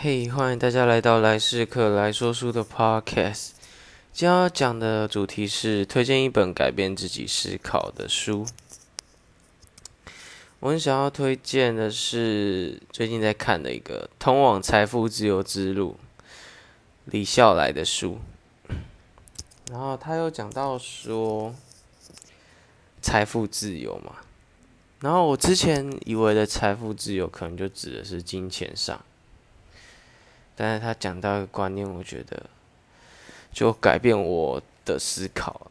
嘿，欢迎大家来到来世客来说书的 Podcast。今天要讲的主题是推荐一本改变自己思考的书。我很想要推荐的是最近在看的一个《通往财富自由之路》，李笑来的书。然后他又讲到说，财富自由嘛。然后我之前以为的财富自由，可能就指的是金钱上。但是他讲到一个观念，我觉得就改变我的思考。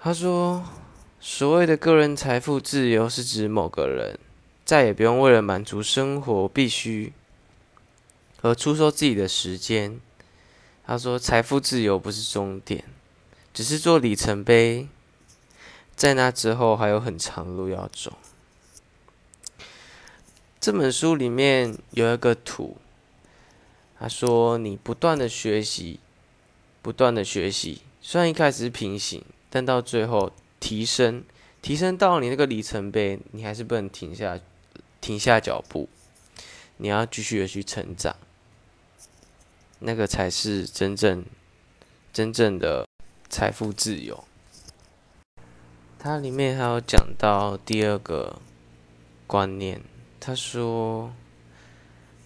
他说，所谓的个人财富自由，是指某个人再也不用为了满足生活必须而出售自己的时间。他说，财富自由不是终点，只是做里程碑，在那之后还有很长路要走。这本书里面有一个图。他说：“你不断的学习，不断的学习，虽然一开始是平行，但到最后提升，提升到你那个里程碑，你还是不能停下，停下脚步，你要继续的去成长，那个才是真正真正的财富自由。”它里面还有讲到第二个观念，他说。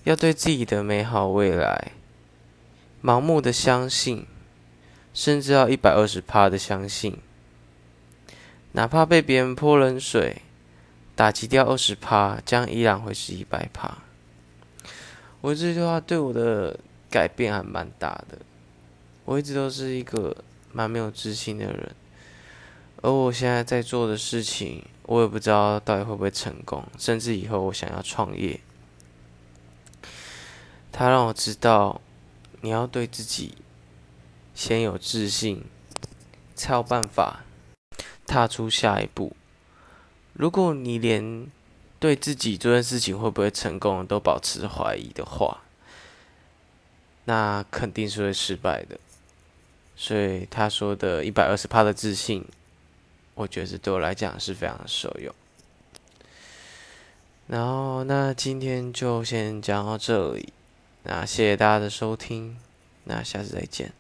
要对自己的美好未来盲目的相信，甚至要一百二十趴的相信，哪怕被别人泼冷水，打击掉二十趴，这样依然会是一百趴。我这句话对我的改变还蛮大的。我一直都是一个蛮没有自信的人，而我现在在做的事情，我也不知道到底会不会成功，甚至以后我想要创业。他让我知道，你要对自己先有自信，才有办法踏出下一步。如果你连对自己这件事情会不会成功都保持怀疑的话，那肯定是会失败的。所以他说的一百二十趴的自信，我觉得对我来讲是非常受用。然后，那今天就先讲到这里。那谢谢大家的收听，那下次再见。